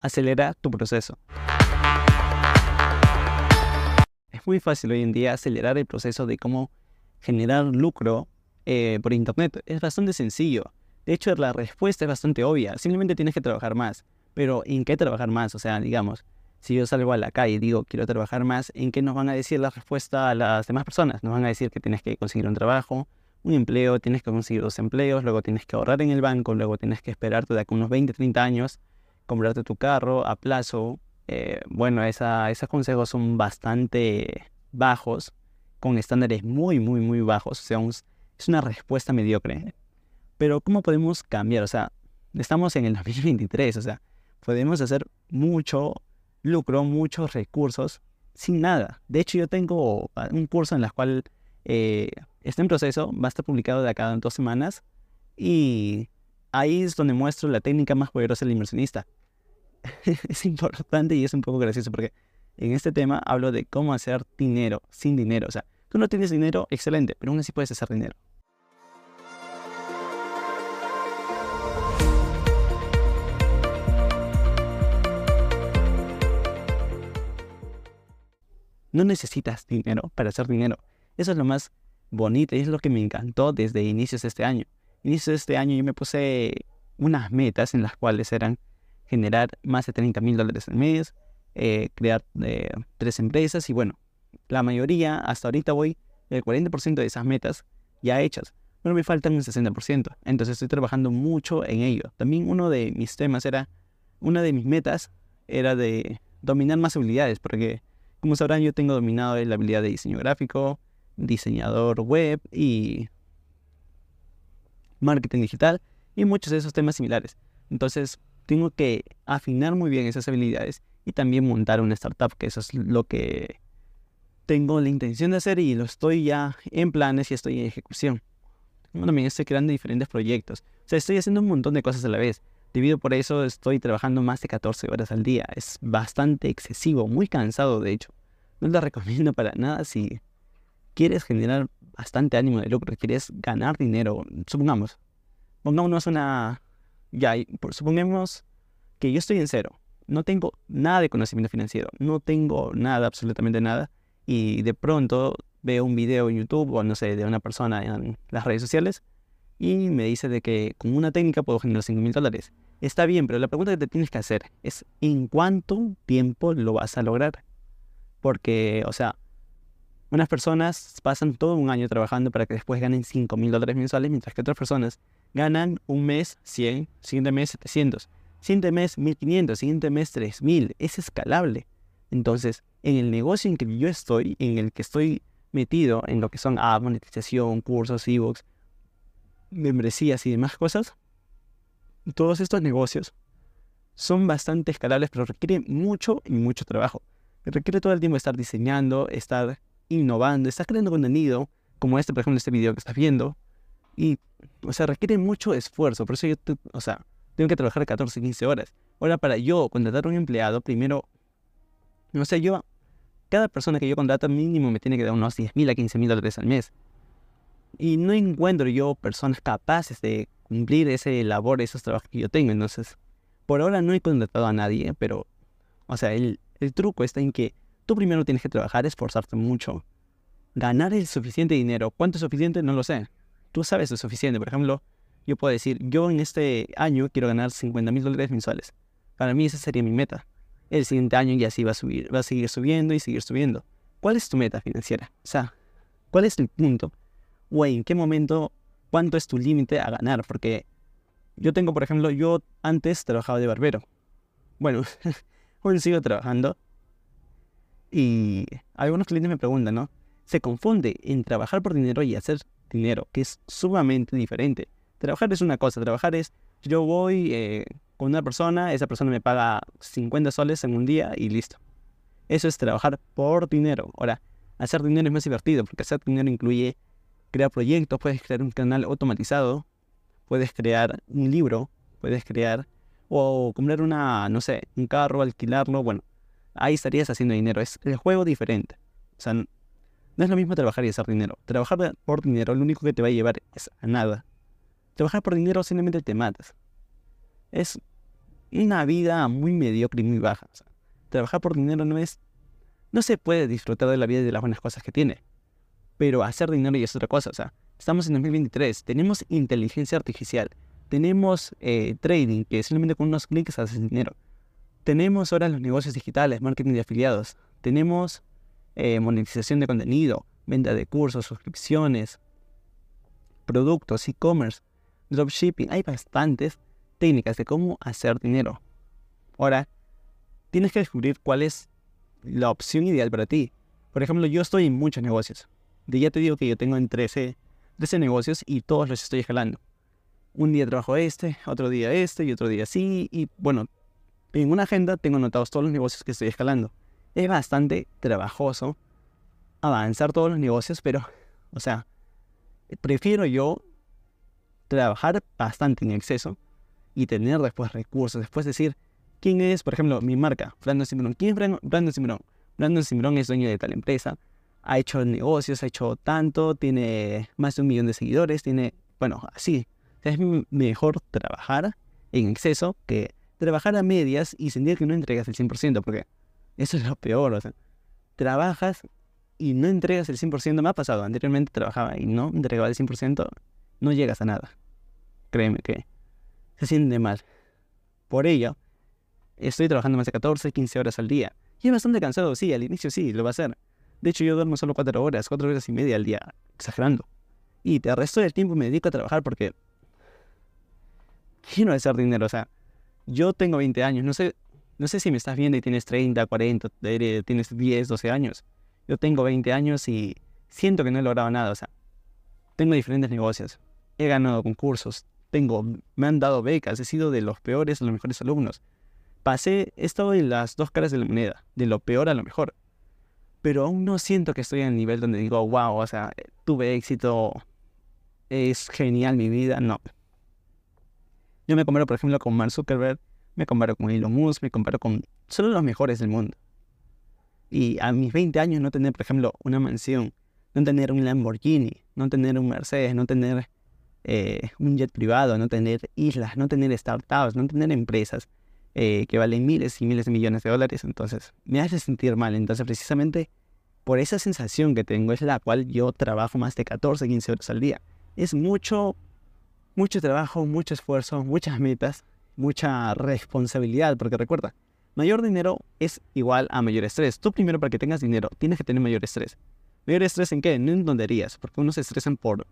acelera tu proceso. Es muy fácil hoy en día acelerar el proceso de cómo generar lucro eh, por Internet. Es bastante sencillo. De hecho, la respuesta es bastante obvia. Simplemente tienes que trabajar más. Pero ¿en qué trabajar más? O sea, digamos, si yo salgo a la calle y digo quiero trabajar más, ¿en qué nos van a decir la respuesta a las demás personas? Nos van a decir que tienes que conseguir un trabajo, un empleo, tienes que conseguir dos empleos, luego tienes que ahorrar en el banco, luego tienes que esperarte de aquí unos 20, 30 años, comprarte tu carro a plazo. Eh, bueno, esa, esos consejos son bastante bajos, con estándares muy, muy, muy bajos. O sea, es una respuesta mediocre. Pero ¿cómo podemos cambiar? O sea, estamos en el 2023, o sea, podemos hacer mucho lucro, muchos recursos sin nada. De hecho, yo tengo un curso en el cual eh, está en proceso, va a estar publicado de acá en dos semanas y ahí es donde muestro la técnica más poderosa del inversionista. es importante y es un poco gracioso porque en este tema hablo de cómo hacer dinero sin dinero. O sea, tú no tienes dinero, excelente, pero aún así puedes hacer dinero. No necesitas dinero para hacer dinero. Eso es lo más bonito y es lo que me encantó desde inicios de este año. Inicios de este año yo me puse unas metas en las cuales eran generar más de 30 mil dólares al mes, eh, crear eh, tres empresas y bueno, la mayoría, hasta ahorita voy el 40% de esas metas ya hechas, pero me faltan un 60%, entonces estoy trabajando mucho en ello. También uno de mis temas era, una de mis metas era de dominar más habilidades, porque como sabrán yo tengo dominado la habilidad de diseño gráfico, diseñador web y marketing digital y muchos de esos temas similares. Entonces, tengo que afinar muy bien esas habilidades y también montar una startup, que eso es lo que tengo la intención de hacer y lo estoy ya en planes y estoy en ejecución. También estoy creando diferentes proyectos. O sea, estoy haciendo un montón de cosas a la vez. Debido por eso estoy trabajando más de 14 horas al día. Es bastante excesivo, muy cansado de hecho. No lo recomiendo para nada si quieres generar bastante ánimo de lucro, quieres ganar dinero, supongamos, pongámonos una, ya, supongamos que yo estoy en cero, no tengo nada de conocimiento financiero, no tengo nada, absolutamente nada, y de pronto veo un video en YouTube o no sé, de una persona en las redes sociales y me dice de que con una técnica puedo generar 5 mil dólares. Está bien, pero la pregunta que te tienes que hacer es ¿en cuánto tiempo lo vas a lograr? Porque, o sea, unas personas pasan todo un año trabajando para que después ganen 5 mil dólares mensuales, mientras que otras personas ganan un mes 100, siguiente mes 700, siguiente mes 1500, siguiente mes 3000. Es escalable. Entonces, en el negocio en que yo estoy, en el que estoy metido, en lo que son app, monetización, cursos, ebooks, membresías y demás cosas, todos estos negocios son bastante escalables, pero requieren mucho y mucho trabajo. Requiere todo el tiempo estar diseñando, estar innovando, estás creando contenido, como este, por ejemplo, este video que estás viendo, y, o sea, requiere mucho esfuerzo, por eso yo, o sea, tengo que trabajar 14, 15 horas. Ahora, para yo contratar a un empleado, primero, no sé, yo, cada persona que yo contrato mínimo me tiene que dar unos 10 mil a 15 mil dólares al mes. Y no encuentro yo personas capaces de cumplir ese labor, esos trabajos que yo tengo. Entonces, por ahora no he contratado a nadie, pero, o sea, el, el truco está en que tú primero tienes que trabajar, esforzarte mucho. Ganar el suficiente dinero. ¿Cuánto es suficiente? No lo sé. Tú sabes lo suficiente. Por ejemplo, yo puedo decir, yo en este año quiero ganar 50 mil dólares mensuales. Para mí esa sería mi meta. El siguiente año ya así va a subir, va a seguir subiendo y seguir subiendo. ¿Cuál es tu meta financiera? O sea, ¿cuál es el punto? O en qué momento, cuánto es tu límite a ganar? Porque yo tengo, por ejemplo, yo antes trabajaba de barbero. Bueno, hoy sigo trabajando, y algunos clientes me preguntan, ¿no? Se confunde en trabajar por dinero y hacer dinero, que es sumamente diferente. Trabajar es una cosa, trabajar es, yo voy eh, con una persona, esa persona me paga 50 soles en un día y listo. Eso es trabajar por dinero. Ahora, hacer dinero es más divertido, porque hacer dinero incluye crear proyectos, puedes crear un canal automatizado, puedes crear un libro, puedes crear, o comprar una, no sé, un carro, alquilarlo, bueno, ahí estarías haciendo dinero. Es el juego diferente. O sea, no es lo mismo trabajar y hacer dinero. Trabajar por dinero lo único que te va a llevar es a nada. Trabajar por dinero simplemente te matas. Es una vida muy mediocre y muy baja. trabajar por dinero no es... No se puede disfrutar de la vida y de las buenas cosas que tiene. Pero hacer dinero y es otra cosa. O sea, estamos en 2023, tenemos inteligencia artificial, tenemos eh, trading, que simplemente con unos clics haces dinero. Tenemos ahora los negocios digitales, marketing de afiliados. Tenemos eh, monetización de contenido, venta de cursos, suscripciones, productos, e-commerce, dropshipping. Hay bastantes técnicas de cómo hacer dinero. Ahora, tienes que descubrir cuál es la opción ideal para ti. Por ejemplo, yo estoy en muchos negocios. Ya te digo que yo tengo en 13, 13 negocios y todos los estoy escalando. Un día trabajo este, otro día este y otro día así. Y bueno, en una agenda tengo anotados todos los negocios que estoy escalando. Es bastante trabajoso avanzar todos los negocios, pero, o sea, prefiero yo trabajar bastante en exceso y tener después recursos, después decir, ¿quién es, por ejemplo, mi marca? Brandon Simbrón. ¿Quién es Brandon Simbrón? Brandon Simbrón es dueño de tal empresa, ha hecho negocios, ha hecho tanto, tiene más de un millón de seguidores, tiene, bueno, así. es mejor trabajar en exceso que trabajar a medias y sentir que no entregas el 100%, porque eso es lo peor, o sea, trabajas y no entregas el 100%, me ha pasado, anteriormente trabajaba y no entregaba el 100%, no llegas a nada. Créeme que se siente mal. Por ello, estoy trabajando más de 14, 15 horas al día. Y es bastante cansado, sí, al inicio sí, lo va a hacer. De hecho, yo duermo solo 4 horas, 4 horas y media al día, exagerando. Y el resto del tiempo me dedico a trabajar porque quiero hacer dinero. O sea, yo tengo 20 años, no sé, no sé si me estás viendo y tienes 30, 40, tienes 10, 12 años. Yo tengo 20 años y siento que no he logrado nada. O sea, tengo diferentes negocios, he ganado concursos, tengo, me han dado becas, he sido de los peores a los mejores alumnos. Pasé, he estado en las dos caras de la moneda, de lo peor a lo mejor. Pero aún no siento que estoy en el nivel donde digo, wow, o sea, tuve éxito, es genial mi vida. No. Yo me comparo, por ejemplo, con Mark Zuckerberg, me comparo con Elon Musk, me comparo con solo los mejores del mundo. Y a mis 20 años no tener, por ejemplo, una mansión, no tener un Lamborghini, no tener un Mercedes, no tener eh, un jet privado, no tener islas, no tener startups, no tener empresas eh, que valen miles y miles de millones de dólares. Entonces, me hace sentir mal. Entonces, precisamente por esa sensación que tengo es la cual yo trabajo más de 14, 15 horas al día. Es mucho, mucho trabajo, mucho esfuerzo, muchas metas, mucha responsabilidad, porque recuerda, mayor dinero es igual a mayor estrés. Tú primero para que tengas dinero tienes que tener mayor estrés. ¿Mayor estrés en qué? No en tonterías, porque uno se estresan por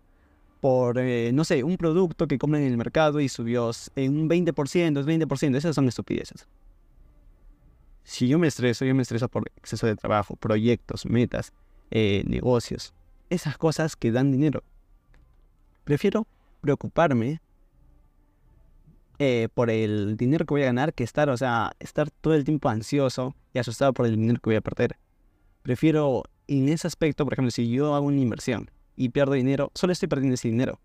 por, eh, no sé, un producto que compran en el mercado y subió en un 20%, 20%, esas son estupideces. Si yo me estreso, yo me estreso por exceso de trabajo, proyectos, metas, eh, negocios, esas cosas que dan dinero. Prefiero preocuparme eh, por el dinero que voy a ganar que estar, o sea, estar todo el tiempo ansioso y asustado por el dinero que voy a perder. Prefiero, en ese aspecto, por ejemplo, si yo hago una inversión y pierdo dinero, solo estoy perdiendo ese dinero.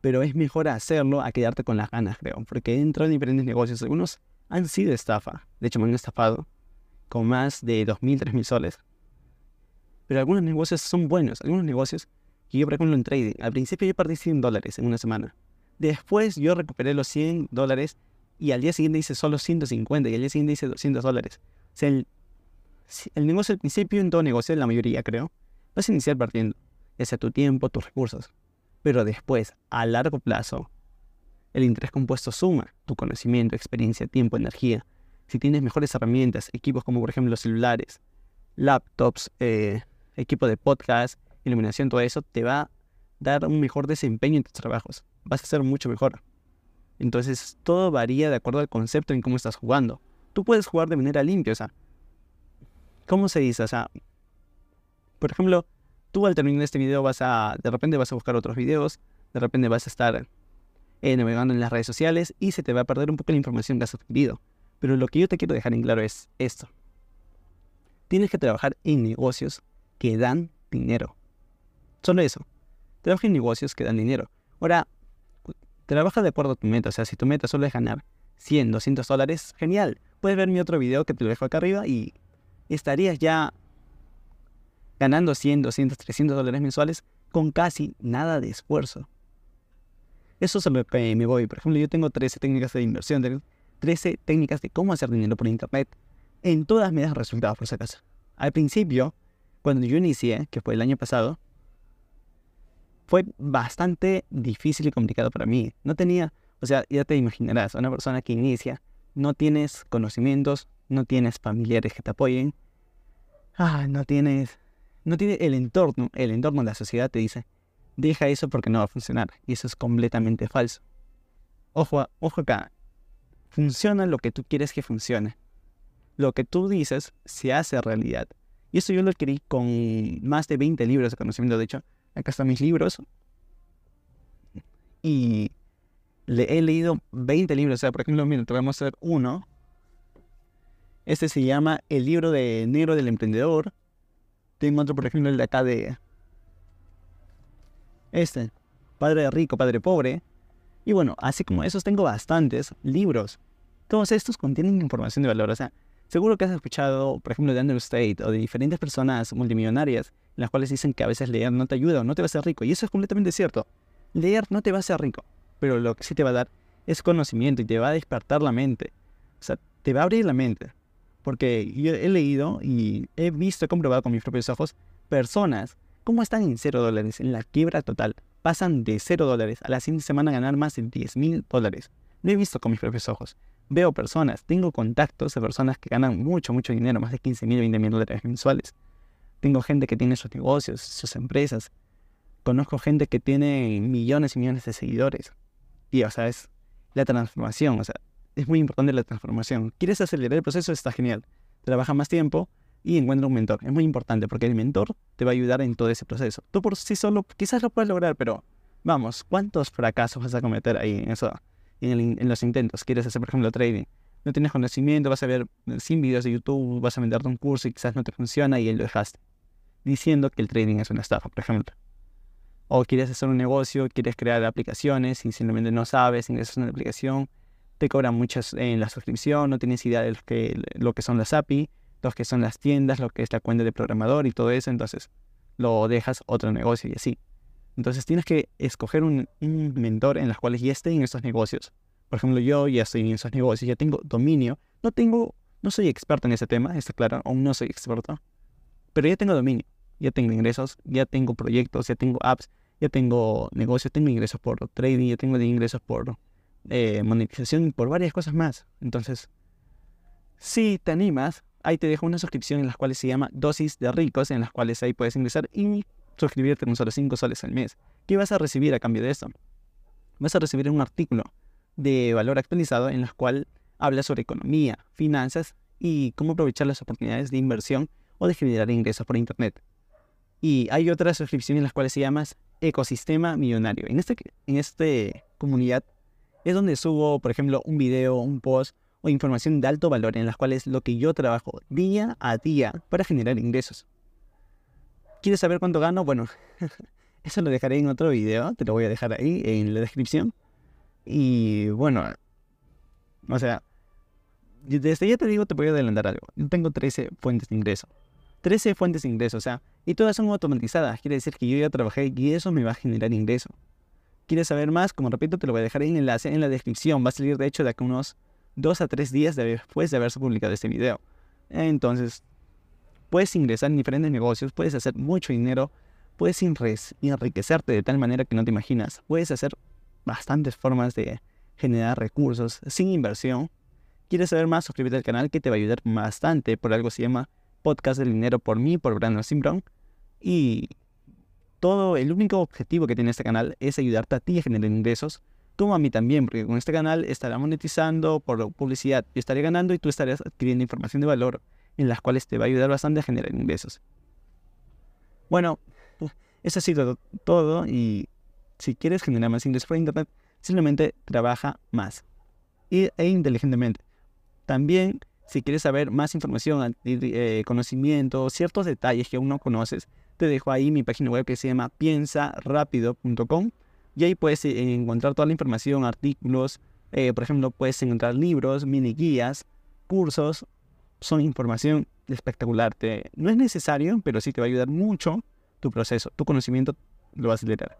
Pero es mejor hacerlo a quedarte con las ganas, creo. Porque he entrado en diferentes negocios. Algunos han sido estafa. De hecho, me han estafado con más de 2.000, 3.000 soles. Pero algunos negocios son buenos. Algunos negocios que yo, por ejemplo, en trading. Al principio yo perdí 100 dólares en una semana. Después yo recuperé los 100 dólares y al día siguiente hice solo 150 y al día siguiente hice 200 dólares. Sea, el, el negocio al principio, en todo negocio, en la mayoría creo, vas a iniciar partiendo ese tu tiempo, tus recursos. Pero después, a largo plazo, el interés compuesto suma tu conocimiento, experiencia, tiempo, energía. Si tienes mejores herramientas, equipos como por ejemplo los celulares, laptops, eh, equipo de podcast, iluminación, todo eso, te va a dar un mejor desempeño en tus trabajos. Vas a ser mucho mejor. Entonces, todo varía de acuerdo al concepto en cómo estás jugando. Tú puedes jugar de manera limpia, o sea, ¿cómo se dice? O sea, por ejemplo, tú al terminar este video vas a, de repente vas a buscar otros videos, de repente vas a estar eh, navegando en las redes sociales y se te va a perder un poco la información que has adquirido. Pero lo que yo te quiero dejar en claro es esto. Tienes que trabajar en negocios que dan dinero. Solo eso. Trabaja en negocios que dan dinero. Ahora, trabaja de acuerdo a tu meta. O sea, si tu meta solo es ganar 100, 200 dólares, genial. Puedes ver mi otro video que te lo dejo acá arriba y estarías ya ganando 100, 200, 300 dólares mensuales con casi nada de esfuerzo. Eso es lo que me voy. Por ejemplo, yo tengo 13 técnicas de inversión. 13 técnicas de cómo hacer dinero por internet. En todas me dan resultados, por si acaso. Al principio, cuando yo inicié, que fue el año pasado, fue bastante difícil y complicado para mí. No tenía, o sea, ya te imaginarás, una persona que inicia, no tienes conocimientos, no tienes familiares que te apoyen, ah, no tienes, no tiene el entorno, el entorno de la sociedad te dice, deja eso porque no va a funcionar. Y eso es completamente falso. Ojo, ojo acá, funciona lo que tú quieres que funcione. Lo que tú dices se hace realidad. Y eso yo lo adquirí con más de 20 libros de conocimiento. De hecho, acá están mis libros. Y le he leído 20 libros. O sea, por ejemplo, mira, te voy a mostrar uno. Este se llama El libro de negro del emprendedor. Tengo otro, por ejemplo, el de acá de... Este. Padre rico, padre pobre. Y bueno, así como esos tengo bastantes libros. Todos estos contienen información de valor. O sea, seguro que has escuchado, por ejemplo, de Andrew State o de diferentes personas multimillonarias en las cuales dicen que a veces leer no te ayuda o no te va a hacer rico. Y eso es completamente cierto. Leer no te va a hacer rico, pero lo que sí te va a dar es conocimiento y te va a despertar la mente. O sea, te va a abrir la mente. Porque yo he leído y he visto, he comprobado con mis propios ojos, personas cómo están en cero dólares, en la quiebra total. Pasan de cero dólares a la siguiente semana a ganar más de 10 mil dólares. Lo he visto con mis propios ojos. Veo personas, tengo contactos de personas que ganan mucho, mucho dinero, más de 15 mil, 20 mil dólares mensuales. Tengo gente que tiene sus negocios, sus empresas. Conozco gente que tiene millones y millones de seguidores. Y, o sea, es la transformación. O sea, es muy importante la transformación. ¿Quieres acelerar el proceso? Está genial. Trabaja más tiempo y encuentra un mentor. Es muy importante porque el mentor te va a ayudar en todo ese proceso. Tú por sí solo quizás lo puedes lograr, pero vamos, ¿cuántos fracasos vas a cometer ahí en, eso, en, los intentos? ¿Quieres hacer, por ejemplo, trading? No tienes conocimiento, vas a ver 100 videos de YouTube, vas a venderte un curso y quizás no te funciona y lo dejaste. Diciendo que el trading es una estafa, por ejemplo. O quieres hacer un negocio, quieres crear aplicaciones y simplemente no sabes, ingresas una aplicación te cobran muchas en la suscripción, no tienes idea de lo que, lo que son las API, lo que son las tiendas, lo que es la cuenta de programador y todo eso, entonces lo dejas otro negocio y así. Entonces tienes que escoger un, mentor en los cuales ya esté en esos negocios. Por ejemplo, yo ya estoy en esos negocios, ya tengo dominio. No tengo, no soy experto en ese tema, está claro, aún no soy experto. Pero ya tengo dominio, ya tengo ingresos, ya tengo proyectos, ya tengo apps, ya tengo negocios, tengo ingresos por trading, ya tengo ingresos por eh, monetización por varias cosas más. Entonces, si te animas, ahí te dejo una suscripción en las cuales se llama Dosis de Ricos, en las cuales ahí puedes ingresar y suscribirte con solo 5 soles al mes. ¿Qué vas a recibir a cambio de esto? Vas a recibir un artículo de valor actualizado en el cual habla sobre economía, finanzas y cómo aprovechar las oportunidades de inversión o de generar ingresos por Internet. Y hay otras suscripciones en las cuales se llama Ecosistema Millonario. En este, en este comunidad es donde subo, por ejemplo, un video, un post o información de alto valor en las cuales lo que yo trabajo día a día para generar ingresos. ¿Quieres saber cuánto gano? Bueno, eso lo dejaré en otro video, te lo voy a dejar ahí en la descripción. Y bueno, o sea, desde ya te digo, te voy a adelantar algo. Yo tengo 13 fuentes de ingreso. 13 fuentes de ingreso, o sea, y todas son automatizadas. Quiere decir que yo ya trabajé y eso me va a generar ingreso. ¿Quieres saber más? Como repito, te lo voy a dejar en el enlace en la descripción. Va a salir de hecho de aquí unos 2 a 3 días después de haberse publicado este video. Entonces, puedes ingresar en diferentes negocios, puedes hacer mucho dinero, puedes enriquecerte de tal manera que no te imaginas. Puedes hacer bastantes formas de generar recursos sin inversión. ¿Quieres saber más? Suscríbete al canal que te va a ayudar bastante. Por algo se llama Podcast del Dinero por mí, por Brandon Simbron. Y todo, el único objetivo que tiene este canal es ayudarte a ti a generar ingresos, como a mí también, porque con este canal estará monetizando por publicidad, yo estaré ganando y tú estarás adquiriendo información de valor en las cuales te va a ayudar bastante a generar ingresos. Bueno, eso ha sido todo y si quieres generar más ingresos por internet, simplemente trabaja más e inteligentemente. También, si quieres saber más información, eh, conocimiento, ciertos detalles que aún no conoces, te dejo ahí mi página web que se llama piensarapido.com y ahí puedes eh, encontrar toda la información, artículos, eh, por ejemplo, puedes encontrar libros, mini guías, cursos, son información espectacular. Te, no es necesario, pero sí te va a ayudar mucho tu proceso, tu conocimiento lo vas a acelerar.